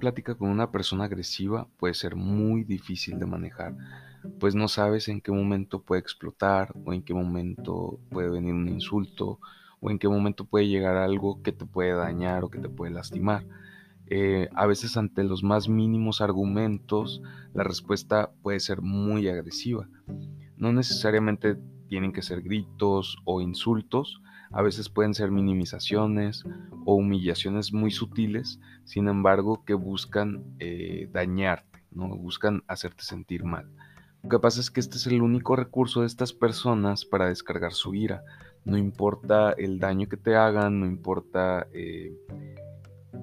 plática con una persona agresiva puede ser muy difícil de manejar, pues no sabes en qué momento puede explotar o en qué momento puede venir un insulto o en qué momento puede llegar algo que te puede dañar o que te puede lastimar. Eh, a veces ante los más mínimos argumentos la respuesta puede ser muy agresiva. No necesariamente tienen que ser gritos o insultos, a veces pueden ser minimizaciones o humillaciones muy sutiles, sin embargo, que buscan eh, dañarte, ¿no? buscan hacerte sentir mal. Lo que pasa es que este es el único recurso de estas personas para descargar su ira. No importa el daño que te hagan, no importa eh,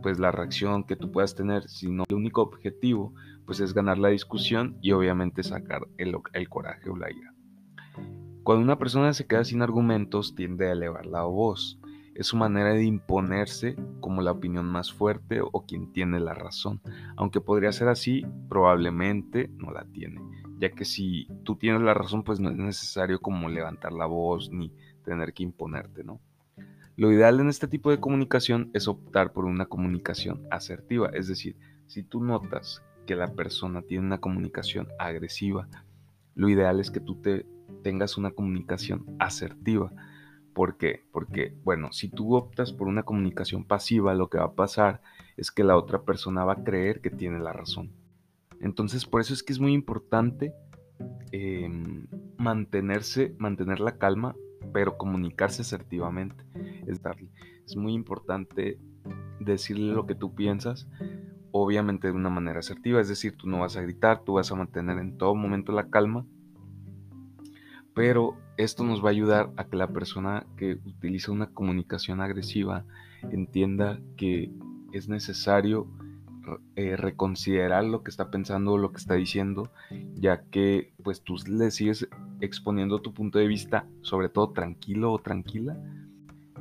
pues la reacción que tú puedas tener, sino el único objetivo pues es ganar la discusión y obviamente sacar el coraje o la ira. Cuando una persona se queda sin argumentos tiende a elevar la voz. Es su manera de imponerse como la opinión más fuerte o quien tiene la razón. Aunque podría ser así, probablemente no la tiene. Ya que si tú tienes la razón, pues no es necesario como levantar la voz ni tener que imponerte, ¿no? Lo ideal en este tipo de comunicación es optar por una comunicación asertiva. Es decir, si tú notas que la persona tiene una comunicación agresiva, lo ideal es que tú te tengas una comunicación asertiva. ¿Por qué? Porque, bueno, si tú optas por una comunicación pasiva, lo que va a pasar es que la otra persona va a creer que tiene la razón. Entonces, por eso es que es muy importante em, mantenerse, mantener la calma, pero comunicarse asertivamente. Es, darle, es muy importante decirle lo que tú piensas, obviamente de una manera asertiva, es decir, tú no vas a gritar, tú vas a mantener en todo momento la calma pero esto nos va a ayudar a que la persona que utiliza una comunicación agresiva entienda que es necesario eh, reconsiderar lo que está pensando o lo que está diciendo, ya que pues tú le sigues exponiendo tu punto de vista, sobre todo tranquilo o tranquila.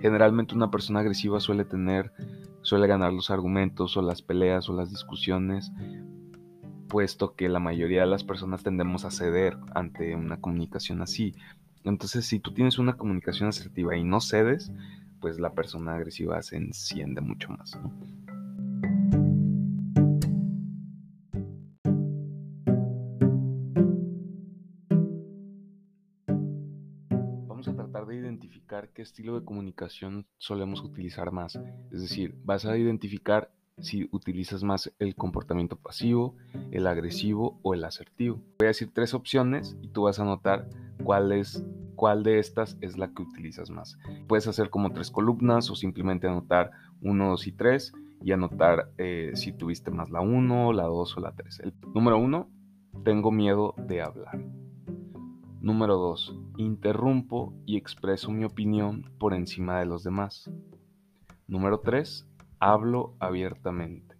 Generalmente una persona agresiva suele tener, suele ganar los argumentos o las peleas o las discusiones puesto que la mayoría de las personas tendemos a ceder ante una comunicación así. Entonces, si tú tienes una comunicación asertiva y no cedes, pues la persona agresiva se enciende mucho más. Vamos a tratar de identificar qué estilo de comunicación solemos utilizar más. Es decir, vas a identificar si utilizas más el comportamiento pasivo, el agresivo o el asertivo. Voy a decir tres opciones y tú vas a anotar cuál, es, cuál de estas es la que utilizas más. Puedes hacer como tres columnas o simplemente anotar 1, 2 y 3 y anotar eh, si tuviste más la 1, la 2 o la 3. El número 1, tengo miedo de hablar. Número 2, interrumpo y expreso mi opinión por encima de los demás. Número 3, Hablo abiertamente.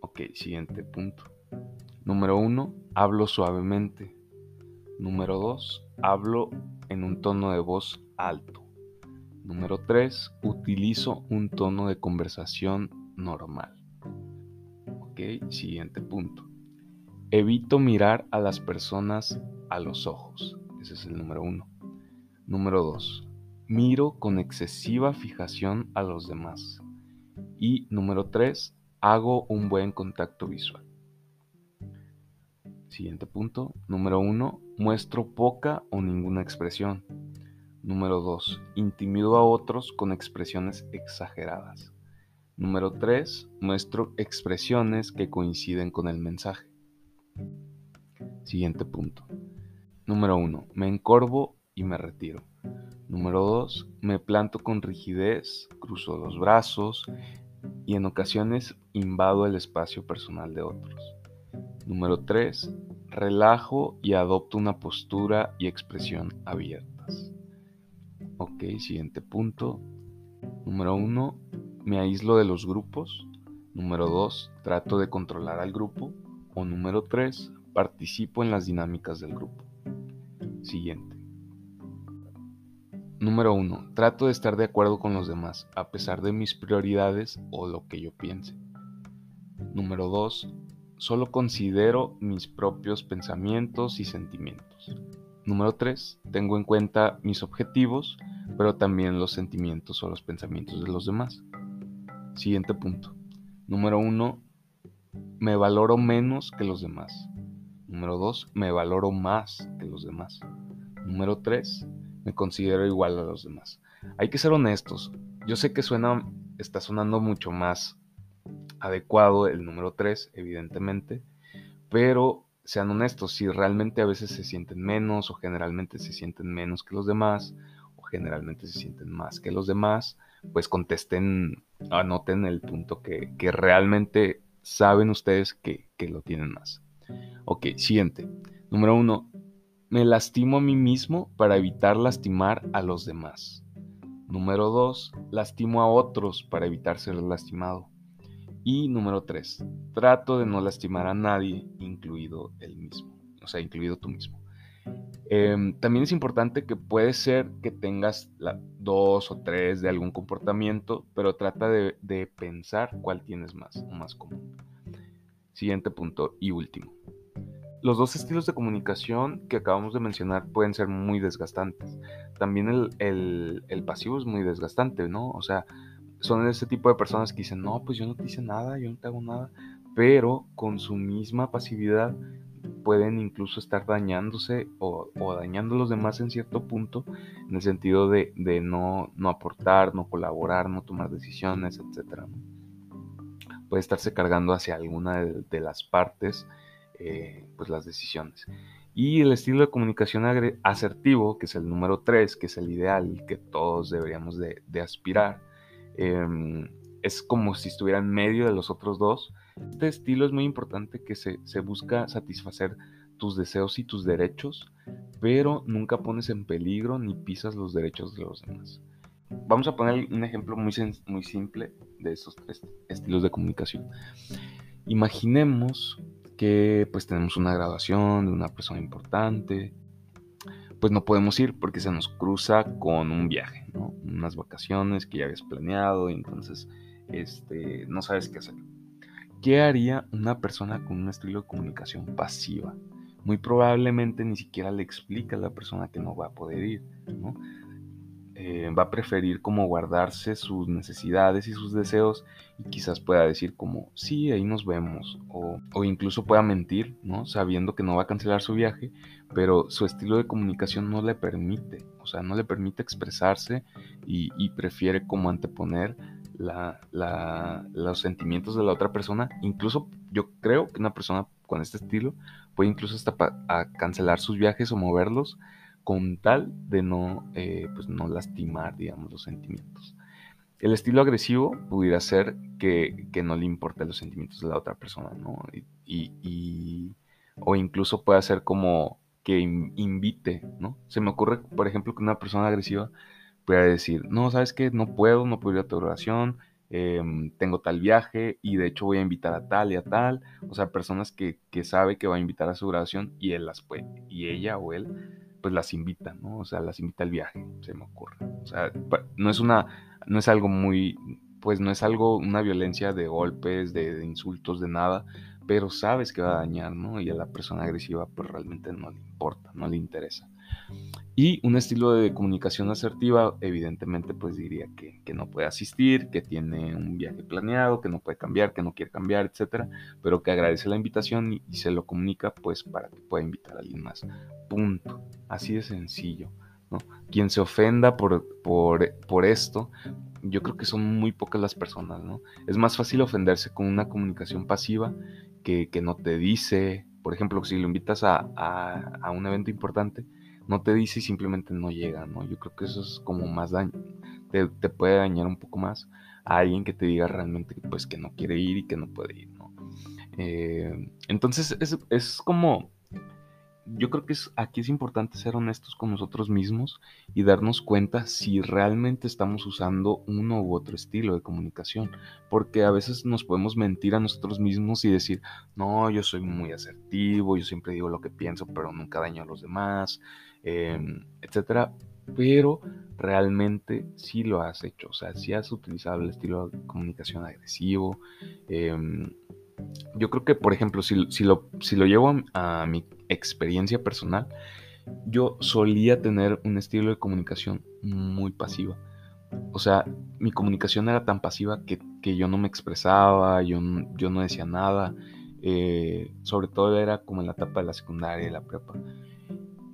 Ok, siguiente punto. Número uno, hablo suavemente. Número dos, hablo en un tono de voz alto. Número tres, utilizo un tono de conversación normal. Ok, siguiente punto. Evito mirar a las personas a los ojos. Ese es el número uno. Número dos, miro con excesiva fijación a los demás. Y número 3, hago un buen contacto visual. Siguiente punto. Número 1, muestro poca o ninguna expresión. Número 2, intimido a otros con expresiones exageradas. Número 3, muestro expresiones que coinciden con el mensaje. Siguiente punto. Número 1, me encorvo y me retiro. Número 2. Me planto con rigidez, cruzo los brazos y en ocasiones invado el espacio personal de otros. Número 3. Relajo y adopto una postura y expresión abiertas. Ok, siguiente punto. Número 1. Me aíslo de los grupos. Número 2. Trato de controlar al grupo. O número 3. Participo en las dinámicas del grupo. Siguiente. Número 1. Trato de estar de acuerdo con los demás, a pesar de mis prioridades o lo que yo piense. Número 2. Solo considero mis propios pensamientos y sentimientos. Número 3. Tengo en cuenta mis objetivos, pero también los sentimientos o los pensamientos de los demás. Siguiente punto. Número 1. me valoro menos que los demás. Número dos, me valoro más que los demás. Número tres, me considero igual a los demás. Hay que ser honestos. Yo sé que suena, está sonando mucho más adecuado el número tres, evidentemente, pero sean honestos, si realmente a veces se sienten menos o generalmente se sienten menos que los demás o generalmente se sienten más que los demás, pues contesten, anoten el punto que, realmente saben ustedes que, que lo tienen más. Ok, siguiente. Número uno, me lastimo a mí mismo para evitar lastimar a los demás. Número dos, lastimo a otros para evitar ser lastimado. Y número 3, trato de no lastimar a nadie, incluido el mismo, o sea, incluido tú mismo. Em, también es importante que puede ser que tengas dos o tres de algún comportamiento, pero trata de, de pensar cuál tienes más o más común. Siguiente punto y último. Los dos estilos de comunicación que acabamos de mencionar pueden ser muy desgastantes. También el, el, el pasivo es muy desgastante, ¿no? O sea, son ese tipo de personas que dicen, no, pues yo no te hice nada, yo no te hago nada, pero con su misma pasividad pueden incluso estar dañándose o, dañando a los demás en cierto punto, en el sentido de, no, no, aportar, no colaborar, no tomar decisiones, etc. Puede estarse cargando hacia alguna de, las partes eh, pues las decisiones. Y el estilo de comunicación asertivo, que es el número 3, que es el ideal que todos deberíamos de, aspirar, Em, es como si estuviera en medio de los otros dos. Este estilo es muy importante que se, busca satisfacer tus deseos y tus derechos, pero nunca pones en peligro ni pisas los derechos de los demás. Vamos a poner un ejemplo muy, muy simple de esos tres estilos de comunicación. Imaginemos que pues tenemos una graduación de una persona importante, pues no podemos ir porque se nos cruza con un viaje, ¿no? unas vacaciones que ya habías planeado y entonces este, no sabes qué hacer. ¿Qué haría una persona con un estilo de comunicación pasiva? Muy probablemente ni siquiera le explica a la persona que no va a poder ir, ¿no? Eh, va a preferir como guardarse sus necesidades y sus deseos y quizás pueda decir como, sí, ahí nos vemos, o, o, incluso pueda mentir, ¿no? Sabiendo que no va a cancelar su viaje, pero su estilo de comunicación no le permite, o sea, no le permite expresarse y, prefiere como anteponer la, los sentimientos de la otra persona. Incluso yo creo que una persona con este estilo puede incluso hasta cancelar sus viajes o moverlos con tal de no, eh, pues no lastimar, digamos, los sentimientos. El estilo agresivo pudiera ser que, no le importen los sentimientos de la otra persona, ¿no? Y, o incluso puede ser como que invite, ¿no? Se me ocurre, por ejemplo, que una persona agresiva pueda decir, no, sabes que no puedo, no puedo ir a tu oración, em, tengo tal viaje y de hecho voy a invitar a tal y a tal. O sea, personas que, que sabe que va a invitar a su oración y él las puede, y ella o él pues las invita, ¿no? O sea, las invita al viaje, se me ocurre. O sea, no es una, no es algo muy, pues no es algo, una violencia de golpes, de, insultos, de nada, pero sabes que va a dañar, ¿no? Y a la persona agresiva pues realmente no le importa, no le interesa. Y un estilo de comunicación asertiva, evidentemente, pues diría que, que, no puede asistir, que tiene un viaje planeado, que no puede cambiar, que no quiere cambiar, etcétera, pero que agradece la invitación y, se lo comunica, pues para que pueda invitar a alguien más. Punto. Así de sencillo. ¿no? Quien se ofenda por, por, por esto, yo creo que son muy pocas las personas, ¿no? Es más fácil ofenderse con una comunicación pasiva que, que no te dice, por ejemplo, si lo invitas a, a, un evento importante, no te dice y simplemente no llega, ¿no? Yo creo que eso es como más daño, te, te puede dañar un poco más a alguien que te diga realmente pues que no quiere ir y que no puede ir, ¿no? Eh, entonces es, es como yo creo que es, aquí es importante ser honestos con nosotros mismos y darnos cuenta si realmente estamos usando uno u otro estilo de comunicación, porque a veces nos podemos mentir a nosotros mismos y decir, no, yo soy muy asertivo, yo siempre digo lo que pienso, pero nunca daño a los demás, em, etcétera, pero realmente sí lo has hecho, o sea, sí has utilizado el estilo de comunicación agresivo. Em, yo creo que, por ejemplo, si, lo, si lo llevo a mi experiencia personal, yo solía tener un estilo de comunicación muy pasiva. O sea, mi comunicación era tan pasiva que, yo no me expresaba, yo, yo no decía nada. eh, sobre todo era como en la etapa de la secundaria y la prepa.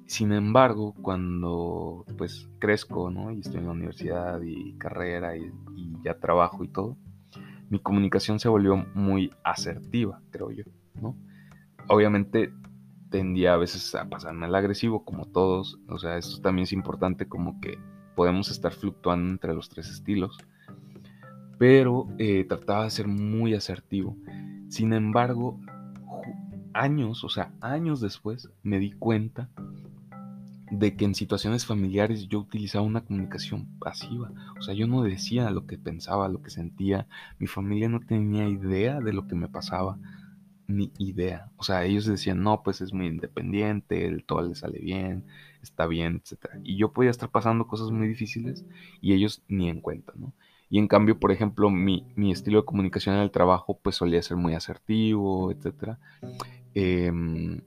Sin embargo, cuando pues crezco, ¿no? Y estoy en la universidad y carrera y, ya trabajo y todo, mi comunicación se volvió muy asertiva, creo yo, ¿no? Obviamente tendía a veces a pasarme al agresivo, como todos, o sea, esto también es importante como que podemos estar fluctuando entre los tres estilos, pero eh, trataba de ser muy asertivo. Sin embargo, años, o sea, años después, me di cuenta de que en situaciones familiares yo utilizaba una comunicación pasiva. O sea, yo no decía lo que pensaba, lo que sentía. Mi familia no tenía idea de lo que me pasaba, ni idea. O sea, ellos decían, no, pues es muy independiente, el todo le sale bien, está bien, etc. Y yo podía estar pasando cosas muy difíciles y ellos ni en cuenta, ¿no? Y en cambio, por ejemplo, mi, mi estilo de comunicación en el trabajo, pues solía ser muy asertivo, etc. Em,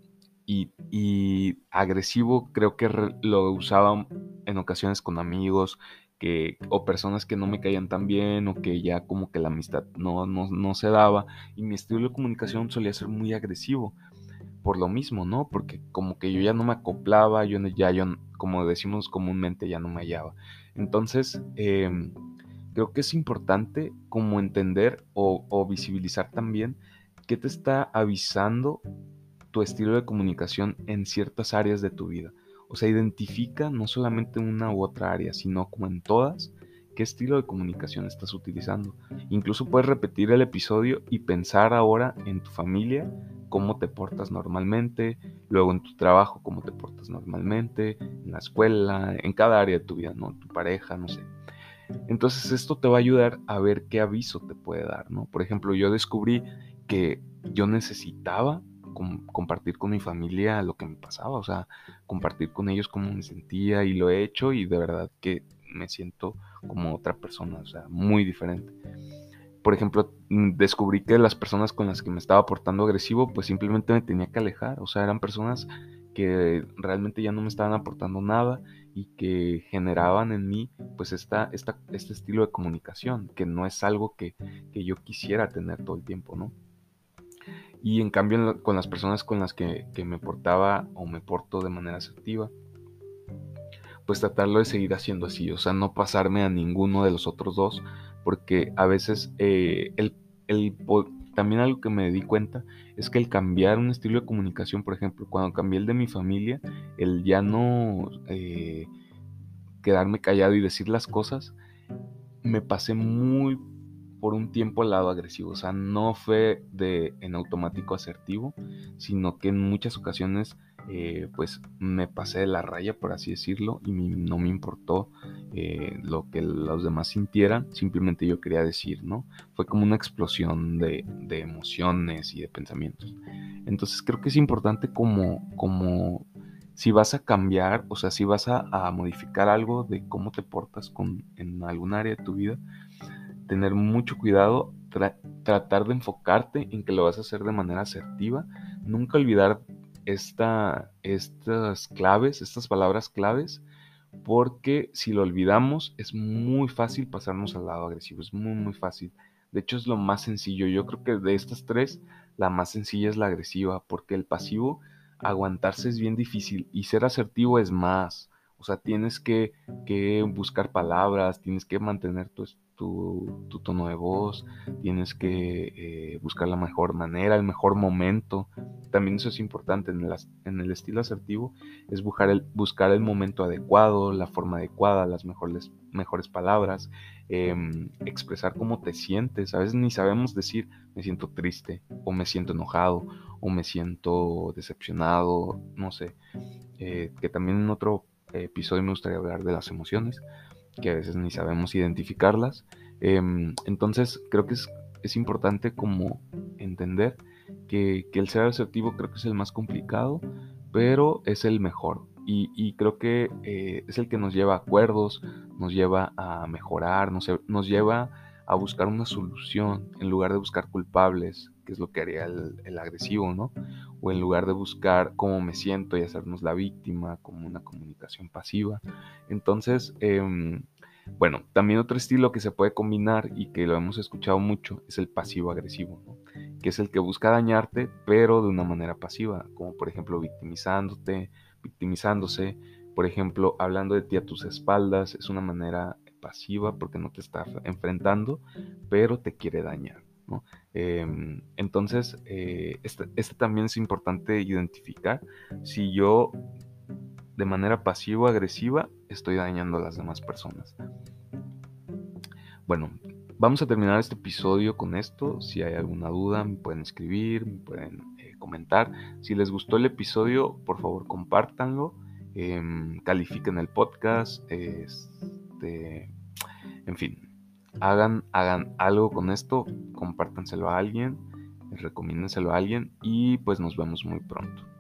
y, agresivo creo que lo usaba en ocasiones con amigos que, o personas que no me caían tan bien o que ya como que la amistad no, no, se daba y mi estilo de comunicación solía ser muy agresivo por lo mismo, ¿no? Porque como que yo ya no me acoplaba, yo ya, yo, como decimos comúnmente, ya no me hallaba. Entonces, em, creo que es importante como entender o, o visibilizar también qué te está avisando tu estilo de comunicación en ciertas áreas de tu vida. O sea, identifica no solamente una u otra área, sino como en todas, qué estilo de comunicación estás utilizando. Incluso puedes repetir el episodio y pensar ahora en tu familia, cómo te portas normalmente, luego en tu trabajo, cómo te portas normalmente, en la escuela, en cada área de tu vida, ¿no? Tu pareja, no sé. Entonces esto te va a ayudar a ver qué aviso te puede dar, ¿no? Por ejemplo, yo descubrí que yo necesitaba compartir con mi familia lo que me pasaba, o sea, compartir con ellos cómo me sentía y lo he hecho y de verdad que me siento como otra persona, o sea, muy diferente. Por ejemplo, mm, descubrí que las personas con las que me estaba portando agresivo, pues simplemente me tenía que alejar, o sea, eran personas que realmente ya no me estaban aportando nada y que generaban en mí pues esta, esta, este estilo de comunicación, que no es algo que, que yo quisiera tener todo el tiempo, ¿no? Y en cambio con las personas con las que, me portaba o me porto de manera asertiva, pues tratarlo de seguir haciendo así, o sea, no pasarme a ninguno de los otros dos, porque a veces eh, el, también algo que me di cuenta es que el cambiar un estilo de comunicación, por ejemplo, cuando cambié el de mi familia, el ya no eh, quedarme callado y decir las cosas, me pasé muy por un tiempo al lado agresivo. O sea, no fue de en automático asertivo, sino que en muchas ocasiones eh, pues me pasé de la raya, por así decirlo, y no me importó eh, lo que los demás sintieran, simplemente yo quería decir, ¿no? Fue como una explosión de, emociones y de pensamientos. Entonces creo que es importante como, como si vas a cambiar, o sea, si vas a, a modificar algo de cómo te portas con, en algún área de tu vida, tener mucho cuidado, tratar de enfocarte en que lo vas a hacer de manera asertiva, nunca olvidar esta, estas claves, estas palabras claves, porque si lo olvidamos es muy fácil pasarnos al lado agresivo, es muy muy fácil. De hecho es lo más sencillo, yo creo que de estas tres, la más sencilla es la agresiva, porque el pasivo, aguantarse es bien difícil y ser asertivo es más. O sea, tienes que, que buscar palabras, tienes que mantener tu, tu, tono de voz, tienes que eh, buscar la mejor manera, el mejor momento. También eso es importante en el, estilo asertivo, es buscar el, momento adecuado, la forma adecuada, las mejores, palabras, em, expresar cómo te sientes. A veces ni sabemos decir me siento triste o me siento enojado o me siento decepcionado, no sé. Eh, que también en otro episodio me gustaría hablar de las emociones que a veces ni sabemos identificarlas. Em, entonces creo que es, importante como entender que, el ser asertivo creo que es el más complicado, pero es el mejor. Y, creo que eh, es el que nos lleva a acuerdos, nos lleva a mejorar, nos, nos lleva a buscar una solución en lugar de buscar culpables, que es lo que haría el, agresivo, ¿no? O en lugar de buscar cómo me siento y hacernos la víctima, como una comunicación pasiva. Entonces, em, bueno, también otro estilo que se puede combinar y que lo hemos escuchado mucho es el pasivo agresivo, ¿no? que es el que busca dañarte, pero de una manera pasiva, como por ejemplo victimizándote, victimizándose, por ejemplo, hablando de ti a tus espaldas, es una manera pasiva porque no te está enfrentando, pero te quiere dañar. Em, entonces, eh, este, este, también es importante identificar si yo de manera pasivo-agresiva estoy dañando a las demás personas. Bueno, vamos a terminar este episodio con esto. Si hay alguna duda, me pueden escribir, me pueden eh, comentar. Si les gustó el episodio, por favor compártanlo, em, califiquen el podcast, este, en fin, hagan, hagan algo con esto, compártanselo a alguien, recomiéndenselo a alguien y pues nos vemos muy pronto.